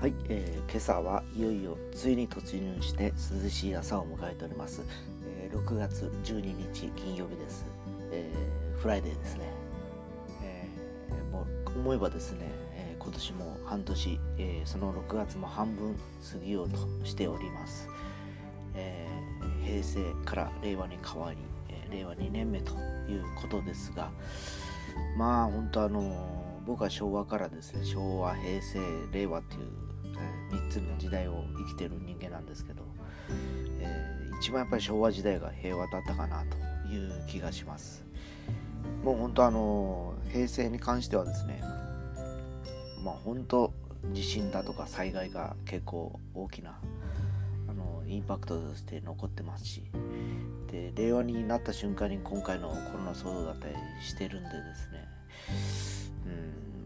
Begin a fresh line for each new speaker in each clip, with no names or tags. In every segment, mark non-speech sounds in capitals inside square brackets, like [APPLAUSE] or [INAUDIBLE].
はい、えー、今朝はいよいよ梅雨に突入して涼しい朝を迎えております、えー、6月12日金曜日です、えー、 Friday ですね、えー、もう思えばですね、えー、今年も半年、えー、その6月も半分過ぎようとしております、えー、平成から令和に変わり、えー、令和2年目ということですがまあ本当あの僕は昭和からですね昭和平成令和っていう3つの時代を生きてる人間なんですけど、えー、一番やっぱり昭和時代が平和だったかなという気がします。もう本当あの平成に関してはですねまあ本当地震だとか災害が結構大きなあのインパクトとして残ってますしで令和になった瞬間に今回のコロナ騒動だったりしてるんでですね、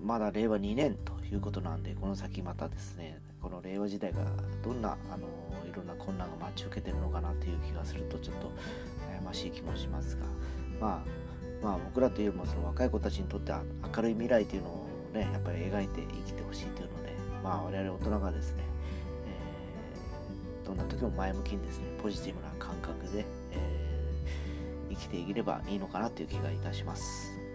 うん、まだ令和2年ということなんでこの先またですねこの令和時代がどんなあのいろんな困難が待ち受けてるのかなという気がするとちょっと悩ましい気もしますが、まあ、まあ僕らというよりもその若い子たちにとっては明るい未来というのをねやっぱり描いて生きてほしいというので、まあ、我々大人がですね、えー、どんな時も前向きにですねポジティブな感覚で、えー、生きていければいいのかなという気がいたします。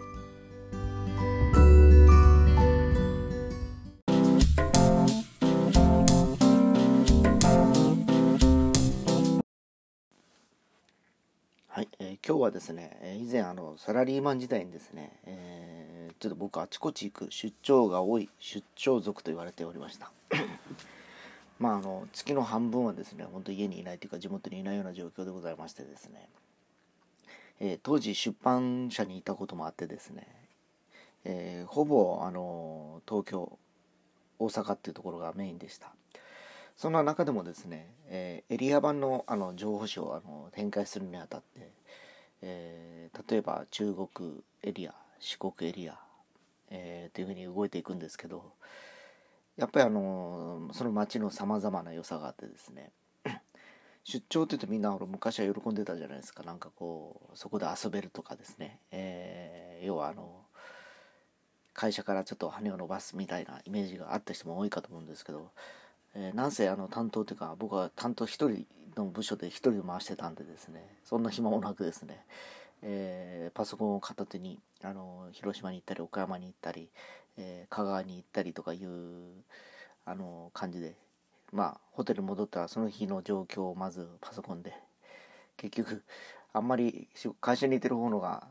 はですね以前あのサラリーマン時代にですね、えー、ちょっと僕あちこち行く出張が多い出張族と言われておりました。[COUGHS] まああの月の半分はですね本当家にいないというか地元にいないような状況でございましてですね、えー、当時出版社にいたこともあってですね、えー、ほぼあの東京大阪っていうところがメインでした。そんな中でもですね、えー、エリア版のあの情報誌をあの展開するにあたってえー、例えば中国エリア四国エリア、えー、というふうに動いていくんですけどやっぱりあのその街のさまざまな良さがあってですね [COUGHS] 出張って言うとみんな昔は喜んでたじゃないですか。なんかこうそこで遊べるとかですね、えー、要はあの会社からちょっと羽を伸ばすみたいなイメージがあった人も多いかと思うんですけど、えー、なんせあの担当というか僕は担当1人の部署で一人で回してたんでですねそんな暇もなくですね、えー、パソコンを片手にあの広島に行ったり岡山に行ったり、えー、香川に行ったりとかいうあの感じでまあホテル戻ったらその日の状況をまずパソコンで結局あんまり会社にいてる方のが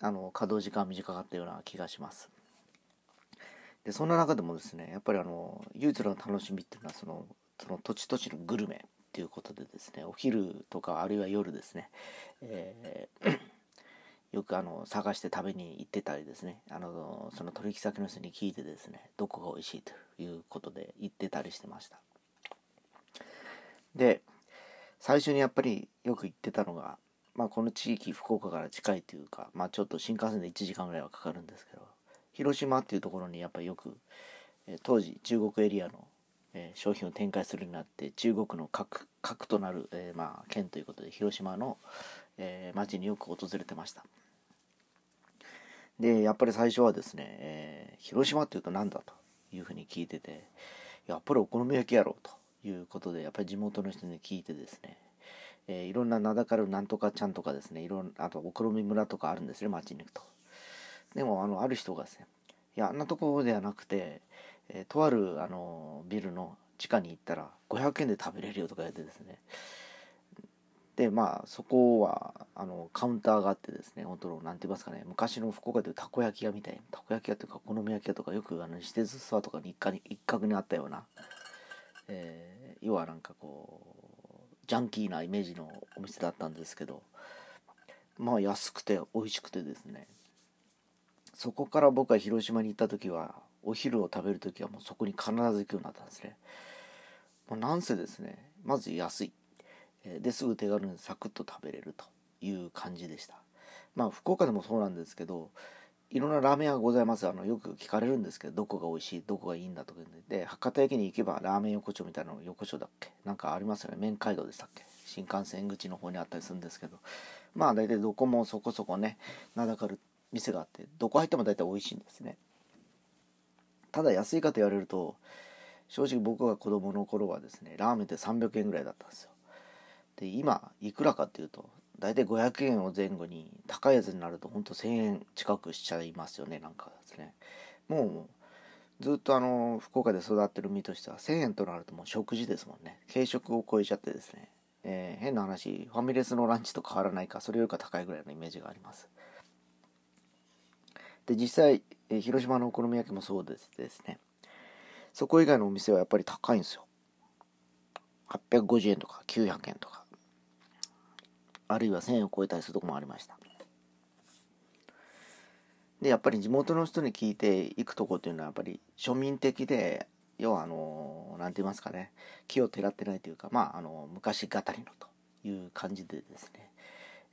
あの稼働時間短かったような気がします。でそんな中でもですねやっぱりあの唯一の楽しみっていうのはそのその土地土地のグルメ。っていうことでですねお昼とかあるいは夜ですね、えー、よくあの探して食べに行ってたりですねあのその取引先の人に聞いてですねどこが美味しいということで行ってたりしてました。で最初にやっぱりよく行ってたのが、まあ、この地域福岡から近いというか、まあ、ちょっと新幹線で1時間ぐらいはかかるんですけど広島っていうところにやっぱりよく当時中国エリアのえー、商品を展開するようになって中国の核核となる、えー、まあ、県ということで広島の、えー、町によく訪れてました。でやっぱり最初はですね、え広島っていうと何だというふうに聞いててやっぱりお好み焼きやろうということでやっぱり地元の人に聞いてですね、えいろんな名だかるなんとかちゃんとかですねいろんあとお好み村とかあるんですね町に行くと。でもあのある人がですねいやあんなところではなくてえー、とあるあのビルの地下に行ったら500円で食べれるよとか言ってですね。でまあそこはあのカウンターがあってですね本当の何て言いますかね昔の福岡でいうたこ焼き屋みたいなたこ焼き屋というかお好み焼き屋とかよくあの私鉄ストアとかに一角に一角にあったような、えー、要はなんかこうジャンキーなイメージのお店だったんですけどまあ安くて美味しくてですね。そこから僕は広島に行った時はお昼を食べる時はもうそこに必ず行くようになったんですね。まあ、なんせですねまず安い。ですぐ手軽にサクッと食べれるという感じでした。まあ福岡でもそうなんですけどいろんなラーメン屋がございます。あのよく聞かれるんですけどどこが美味しいどこがいいんだとかで。博多駅に行けばラーメン横丁みたいなの横丁だっけ？なんかありますよね。麺街道でしたっけ？新幹線口の方にあったりするんですけど。まあ大体どこもそこそこね名だかる店があってどこ入っても大体美味しいんですね。ただ安いかと言われると正直僕が子供の頃はですねラーメンって300円ぐらいだったんですよ。で今いくらかっていうと大体500円を前後に高いやつになるとほんと1000円近くしちゃいますよねなんかですね。もうずっとあの福岡で育ってる身としては1000円となるともう食事ですもんね。軽食を超えちゃってですね、えー、変な話ファミレスのランチと変わらないかそれよりか高いぐらいのイメージがあります。で実際、え、広島のお好み焼きもそうですですね。そこ以外のお店はやっぱり高いんですよ。850円とか900円とか。あるいは1000円を超えたりするとこもありました。でやっぱり地元の人に聞いていくとこっていうのはやっぱり庶民的で要はあの何て言いますかね。木をてらってないというかまああの昔語りのという感じでですね、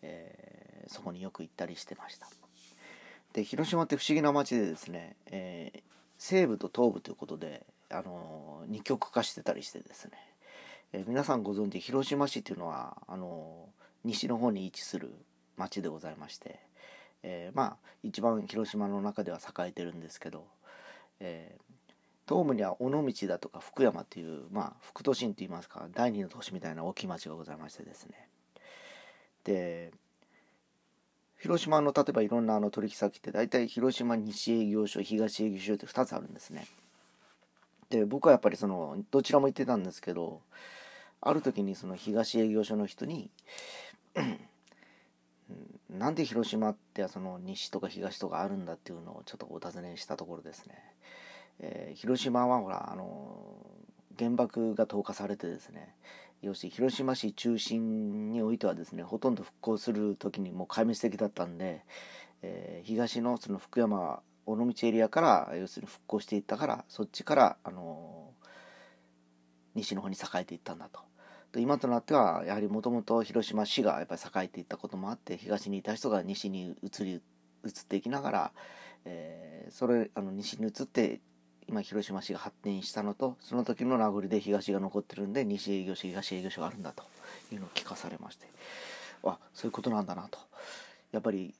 えー、そこによく行ったりしてました。で広島って不思議な街でですね、えー、西部と東部ということであの二極化してたりしてですね、えー、皆さんご存知広島市っていうのはあの西の方に位置する町でございまして、えー、まあ一番広島の中では栄えてるんですけど、えー、東部には尾道だとか福山という、まあ、副都心といいますか第二の都市みたいな大きい町がございましてですね。で広島の例えばいろんなあの取引先って大体広島西営業所東営業所って2つあるんですね。で僕はやっぱりそのどちらも行ってたんですけどある時にその東営業所の人になんで広島ってその西とか東とかあるんだっていうのをちょっとお尋ねしたところですね、えー、広島はほらあの原爆が投下されてですね要するに広島市中心においてはですねほとんど復興する時にもう壊滅的だったんで、えー、東のその福山尾道エリアから要するに復興していったからそっちからあの西の方に栄えていったんだと。今となってはやはりもともと広島市がやっぱり栄えていったこともあって東にいた人が西に移り移っていきながら、えー、それあの西に移って今広島市が発展したのとその時の名残で東が残ってるんで西営業所東営業所があるんだというのを聞かされましてあそういうことなんだなとやっぱり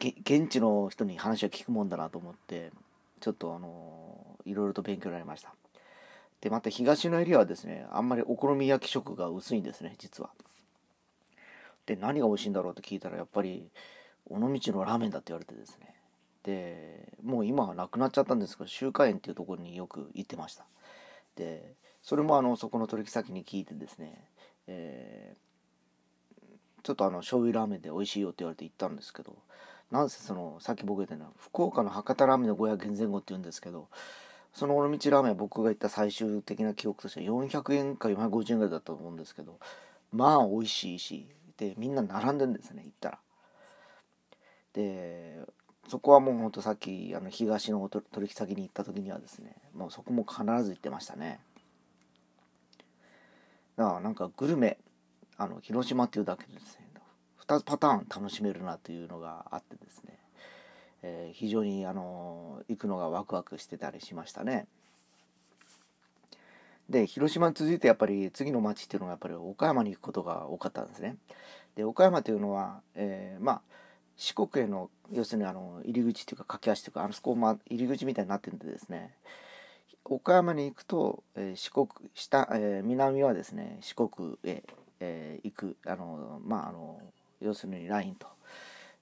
現地の人に話を聞くもんだなと思ってちょっとあのいろいろと勉強になりました。で、また東のエリアはですね、あんまりお好み焼き食が薄いんですね、実は。で、何が美味しいんだろうって聞いたら、やっぱり、尾道のラーメンだって言われてですね。で、もう今はなくなっちゃったんですけど、周華園っていうところによく行ってました。で、それもあの、そこの取引先に聞いてですね、えー、ちょっとあの、醤油ラーメンで美味しいよって言われて行ったんですけど、なんせその、さっき僕言ったのは、福岡の博多ラーメンの500円前後って言うんですけど、その尾道ラーメン僕が言った最終的な記憶としては400円か450円ぐらいだったと思うんですけどまあ美味しいしでみんな並んでるんですね行ったらでそこはもうほんとさっきあの東の取引先に行った時にはですねもうそこも必ず行ってましたねだからなんかグルメあの広島っていうだけでですね2つパターン楽しめるなというのがあってですねえー、非常にあの行くのがワクワクしてたりしましたね。で広島に続いてやっぱり次の町っていうのがやっぱり岡山に行くことが多かったんですね。で岡山というのは、えー、まあ四国への要するにあの入り口っていうか駆け足というかあそこ、ま、入り口みたいになってるんでですね。岡山に行くと、えー、四国下、えー、南はですね四国へ、えー、行くあのまああの要するにラインと。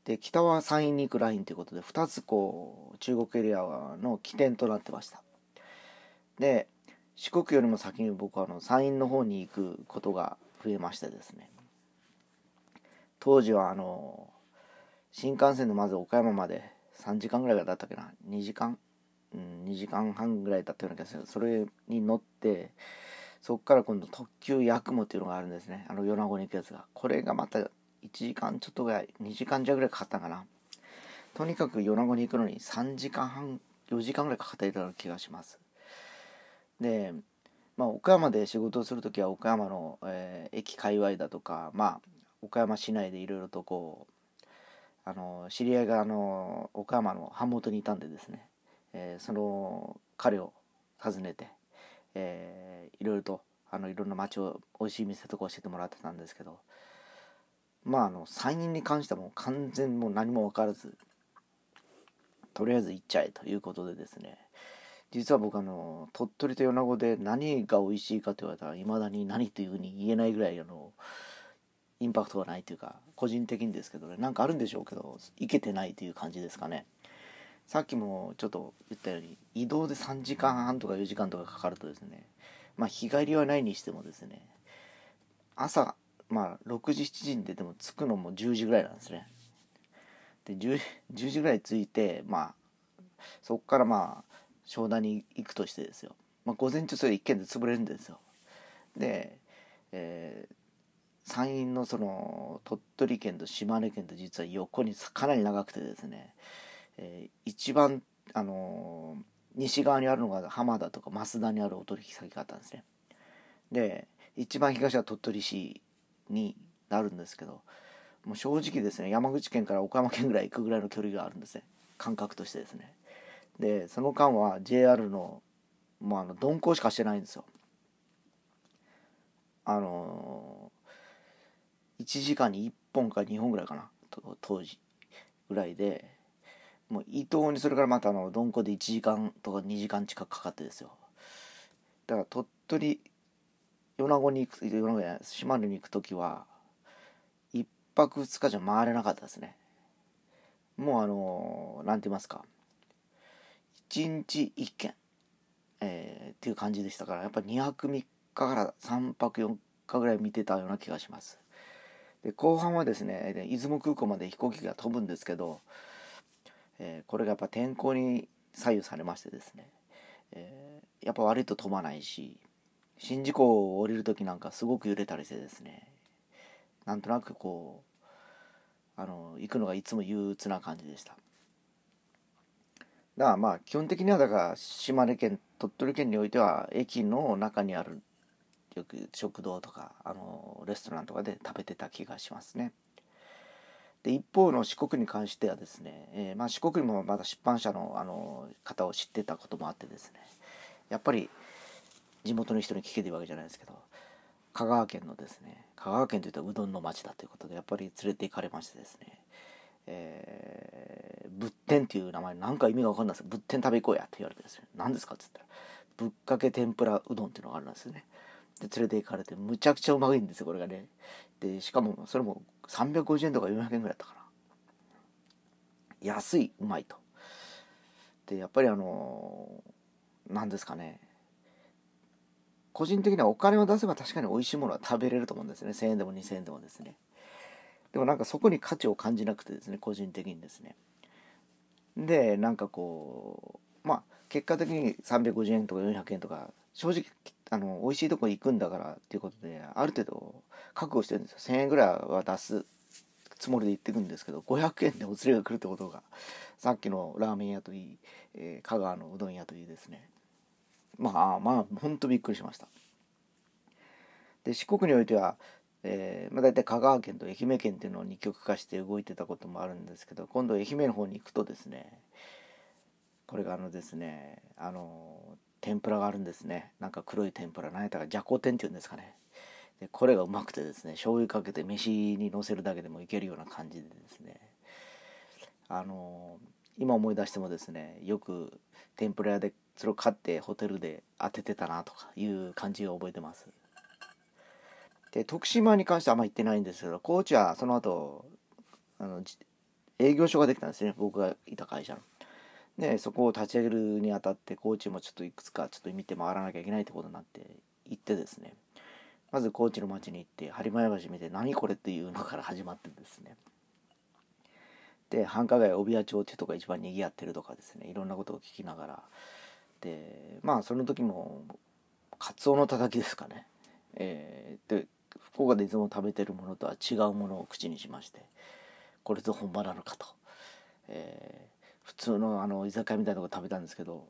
で北は山陰に行くラインということで2つこう中国エリアの起点となってました。で四国よりも先に僕はあの山陰の方に行くことが増えましてですね。当時はあの新幹線でまず岡山まで3時間ぐらいだったっけな？2時間、うん、2時間半ぐらいだったような気がする。それに乗ってそこから今度特急やくもっていうのがあるんですね。あの米子に行くやつが。これがまた1時間ちょっとぐらい2時間弱ぐらいかかったかな。とにかく米子に行くのに3時間半4時間ぐらいかかっていたような気がします。でまあ岡山で仕事をする時は岡山の、えー、駅界隈だとかまあ岡山市内でいろいろとこうあの知り合いがあの岡山の版元にいたんでですね、えー、その彼を訪ねて、えー、いろいろとあのいろんな街を美味しい店とか教えてもらってたんですけどまああのサインに関してはもう完全もう何も分からずとりあえず行っちゃえということでですね。実は僕あの鳥取と米子で何が美味しいかと言われたらいまだに何というふうに言えないぐらいあのインパクトがないというか個人的にですけどねなんかあるんでしょうけどいけてないという感じですかね。さっきもちょっと言ったように移動で3時間半とか4時間とかかかるとですねまあ日帰りはないにしてもですね朝まあ6時7時に出ても着くのも10時ぐらいなんですね。で 10, 10時ぐらい着いてまあそこからまあ商談に行くとしてですよ、まあ、午前中それ一軒で潰れるんですよ。で、えー、山陰のその鳥取県と島根県と実は横にかなり長くてですね、えー、一番あのー、西側にあるのが浜田とか増田にあるお取引先があったんですね。で一番東は鳥取市になるんですけどもう正直ですね山口県から岡山県ぐらい行くぐらいの距離があるんですね。感覚としてですね。でその間は JR のもうあの鈍行しかしてないんですよ。あのー、1時間に1本か2本ぐらいかな。当時ぐらいで。もう伊東にそれからまたあの鈍行で1時間とか2時間近くかかってですよ。だから鳥取米子に行く米子じゃない島根に行く時は1泊2日じゃ回れなかったですね。もうあの何て言いますか。1日1軒、えー、っていう感じでしたからやっぱり2泊3日から3泊4日ぐらい見てたような気がします。で後半はですね出雲空港まで飛行機が飛ぶんですけど、えー、これがやっぱ天候に左右されましてですね、えー、やっぱ悪いと飛ばないし宍道湖を降りる時なんかすごく揺れたりしてですねなんとなくこうあの行くのがいつも憂鬱な感じでした。だからまあ基本的にはだから島根県鳥取県においては駅の中にあるよく食堂とかあのレストランとかで食べてた気がしますね。で一方の四国に関してはですね、えー、まあ、四国にもまだ出版社のあの方を知ってたこともあってですねやっぱり地元の人に聞けてるわけじゃないですけど香川県のですね香川県といったらうどんの町だということでやっぱり連れて行かれましてですね、えー、仏天っていう名前なんか意味が分かんないです仏天食べ行こうやって言われてですね何ですかっつったらぶっかけ天ぷらうどんっていうのがあるんですよねで連れて行かれてむちゃくちゃうまいんですよこれがね。でしかもそれも350円とか400円ぐらいだったかな。安いうまいと。でやっぱりあの何ですかね。個人的にはお金を出せば確かに美味しいものは食べれると思うんですね。1000円でも2000円でもですね。でもなんかそこに価値を感じなくてですね個人的にですね。でなんかこうまあ結果的に350円とか400円とか正直あの美味しいとこ行くんだからっていうことである程度覚悟してるんですよ。1000円ぐらいは出すつもりで行ってくんですけど500円でお釣りが来るってことがさっきのラーメン屋といい、えー、香川のうどん屋といいですね。まあまあほんとびっくりしました。で四国においては、えーまあ、大体香川県と愛媛県っていうのを二極化して動いてたこともあるんですけど今度愛媛の方に行くとですねこれがあのですねあの天ぷらがあるんですね。なんか黒い天ぷら何やったかじゃこ天っていうんですかね。でこれがうまくてですね醤油かけて飯にのせるだけでもいけるような感じでですね。あの今思い出してもですねよく天ぷら屋でそれを買ってホテルで当ててたなとかいう感じを覚えてます。で徳島に関してはあんま行ってないんですけど高知はその後あの営業所ができたんですね僕がいた会社の。でそこを立ち上げるにあたって高知もちょっといくつかちょっと見て回らなきゃいけないってことになって行ってですね。まず高知の町に行って播磨橋見て何これっていうのから始まってですね。で繁華街帯屋町っていうとこが一番賑わってるとかですね。いろんなことを聞きながら。でまあその時もカツオのたたきですかね、えー、で福岡でいつも食べてるものとは違うものを口にしましてこれぞ本場なのかと、えー、普通のあの居酒屋みたいなとこ食べたんですけど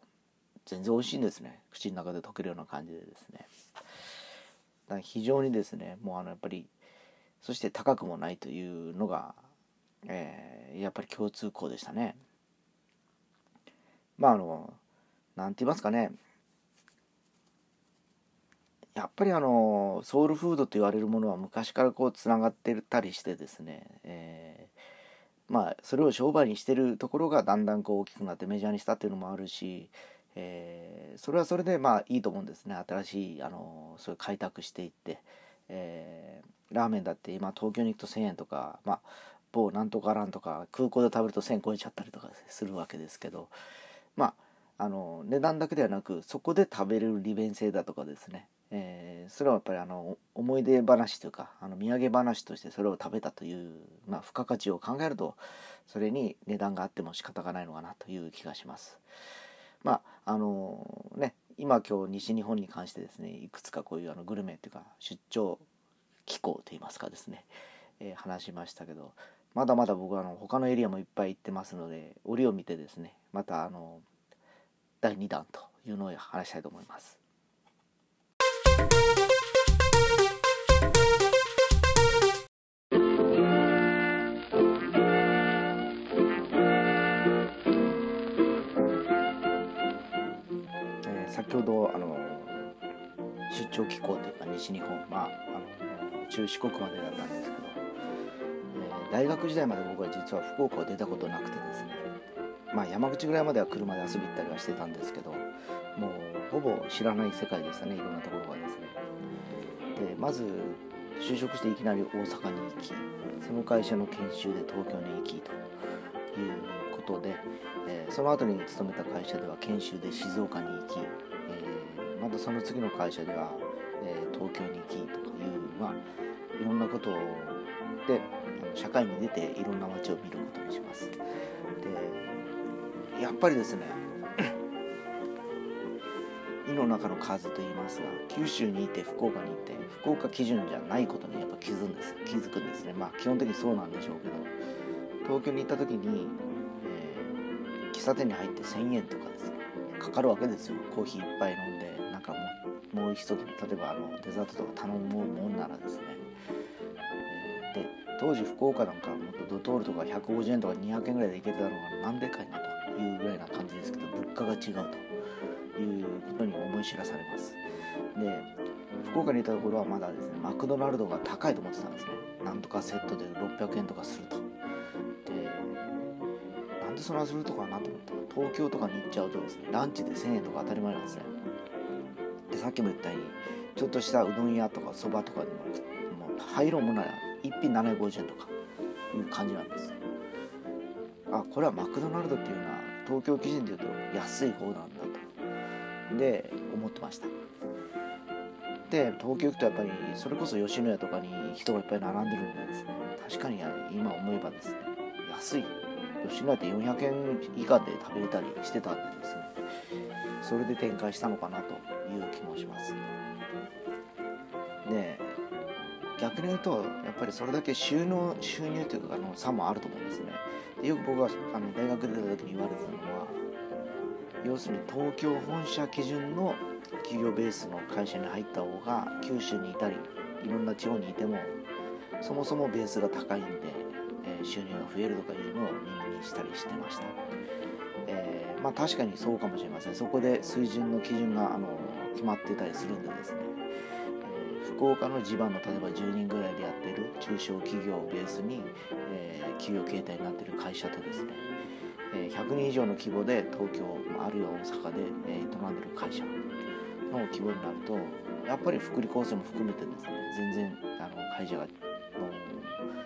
全然美味しいんですね。口の中で溶けるような感じでですね。だから非常にですねもうあのやっぱりそして高くもないというのが、えー、やっぱり共通項でしたね。まああの何て言いますかね。やっぱりあのソウルフードと言われるものは昔からこうつながってたりしてですね、えー、まあそれを商売にしてるところがだんだんこう大きくなってメジャーにしたっていうのもあるしえー、それはそれでまあいいと思うんですね。新しいあのそういう開拓していって、えー、ラーメンだって今東京に行くと1000円とか、まあ、某なんとかランとか空港で食べると1000超えちゃったりとかするわけですけどまああの値段だけではなくそこで食べれる利便性だとかですね、えー、それはやっぱりあの思い出話というかあの土産話としてそれを食べたという、まあ、付加価値を考えるとそれに値段があっても仕方がないのかなという気がします。まああのね今今日西日本に関してですねいくつかこういうあのグルメっていうか出張機構といいますかですね、えー、話しましたけどまだまだ僕はあの他のエリアもいっぱい行ってますので折を見てですねまたあの第2弾というのを話したいと思います。先ほどあの出張機構というか西日本まああの中四国までだったんですけど、えー、大学時代まで僕は実は福岡を出たことなくてですねまあ山口ぐらいまでは車で遊び行ったりはしてたんですけどもうほぼ知らない世界でしたねいろんなところがですね。でまず就職していきなり大阪に行きその会社の研修で東京に行きということで、えー、その後に勤めた会社では研修で静岡に行き、えー、またその次の会社では、えー、東京に行きとかいう、まあ、いろんなことをで社会に出ていろんな街を見ることにします。でやっぱりですね [COUGHS] 胃の中の数と言いますが九州にいて福岡にいて福岡基準じゃないことにやっぱ気づくんです気づくんですねまあ基本的にそうなんでしょうけど東京に行った時に、喫茶店に入って1000円とかですね。かかるわけですよ。コーヒー一杯飲んでなんかもうもう一つ例えばあのデザートとか頼むもんならですね、えー、で当時福岡なんかもっとドトールとか150円とか200円ぐらいで行けてたのがなんでかいなというぐらいな感じですけど物価が違うということに思い知らされます。で福岡にいたところはまだですねマクドナルドが高いと思ってたんですね。なんとかセットで600円とかすると。でそんなするとかなと思った。東京とかに行っちゃうとですねランチで1000円とか当たり前なんですね。でさっきも言ったようにちょっとしたうどん屋とかそばとかにももう入ろうもなら1品750円とかいう感じなんです。あこれはマクドナルドっていうのは東京基準でいうと安い方なんだとで思ってました。で東京行くとやっぱりそれこそ吉野家とかに人がいっぱい並んでるんでですね。確かに今思えばですね安い。吉野家って400円以下で食べれたりしてたんでですねそれで展開したのかなという気もしますで逆に言うとやっぱりそれだけ収納収入というかの差もあると思うんですねでよく僕はあの大学出た時に言われてたのは要するに東京本社基準の企業ベースの会社に入った方が九州にいたりいろんな地方にいてもそもそもベースが高いんで、え、収入が増えるとかいうのをしたりしてました、えー、まあ確かにそうかもしれません。そこで水準の基準があの決まってたりするんでですね。福岡の地盤の例えば10人ぐらいでやってる中小企業をベースに、えー、企業形態になってる会社とですね、100人以上の規模で東京あるいは大阪で、営んでる会社の規模になるとやっぱり福利厚生も含めてですね全然あの会社が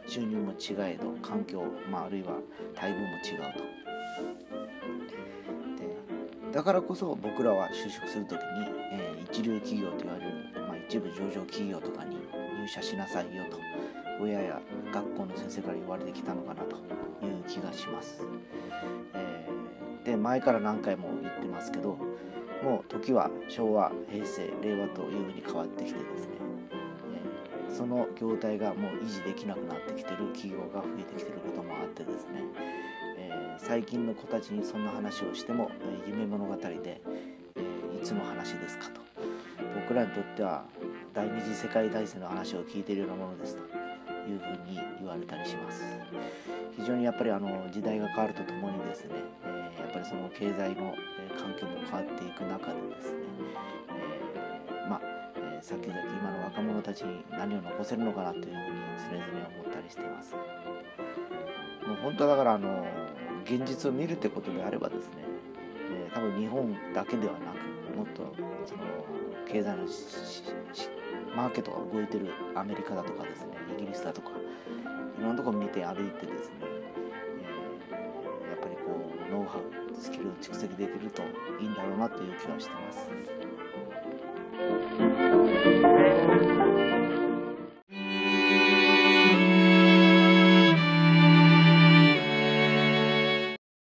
収入も違えど環境、まあ、あるいは待遇も違うと。でだからこそ僕らは就職する時に、えー、一流企業と言われるま一部上場企業とかに入社しなさいよと親や学校の先生から言われてきたのかなという気がします、えー、で前から何回も言ってますけどもう時は昭和平成令和というふうに変わってきてですね、その業態がもう維持できなくなってきてる企業が増えてきてることもあってですね、えー、最近の子たちにそんな話をしても夢物語で、えいつの話ですかと。僕らにとっては第二次世界大戦の話を聞いているようなものですというふうに言われたりします。非常にやっぱりあの時代が変わるとともにですね、えー、やっぱりその経済の環境も変わっていく中でですね、先々今の若者たちに何を残せるのかなというふうに常々思ったりしてますもう本当だからあの現実を見るってことであればですねえー、多分日本だけではなくもっとその経済のマーケットが動いてるアメリカだとかですねイギリスだとかいろんなとこ見て歩いてですね、えー、やっぱりこうノウハウスキルを蓄積できるといいんだろうなという気はしてます。Christmas.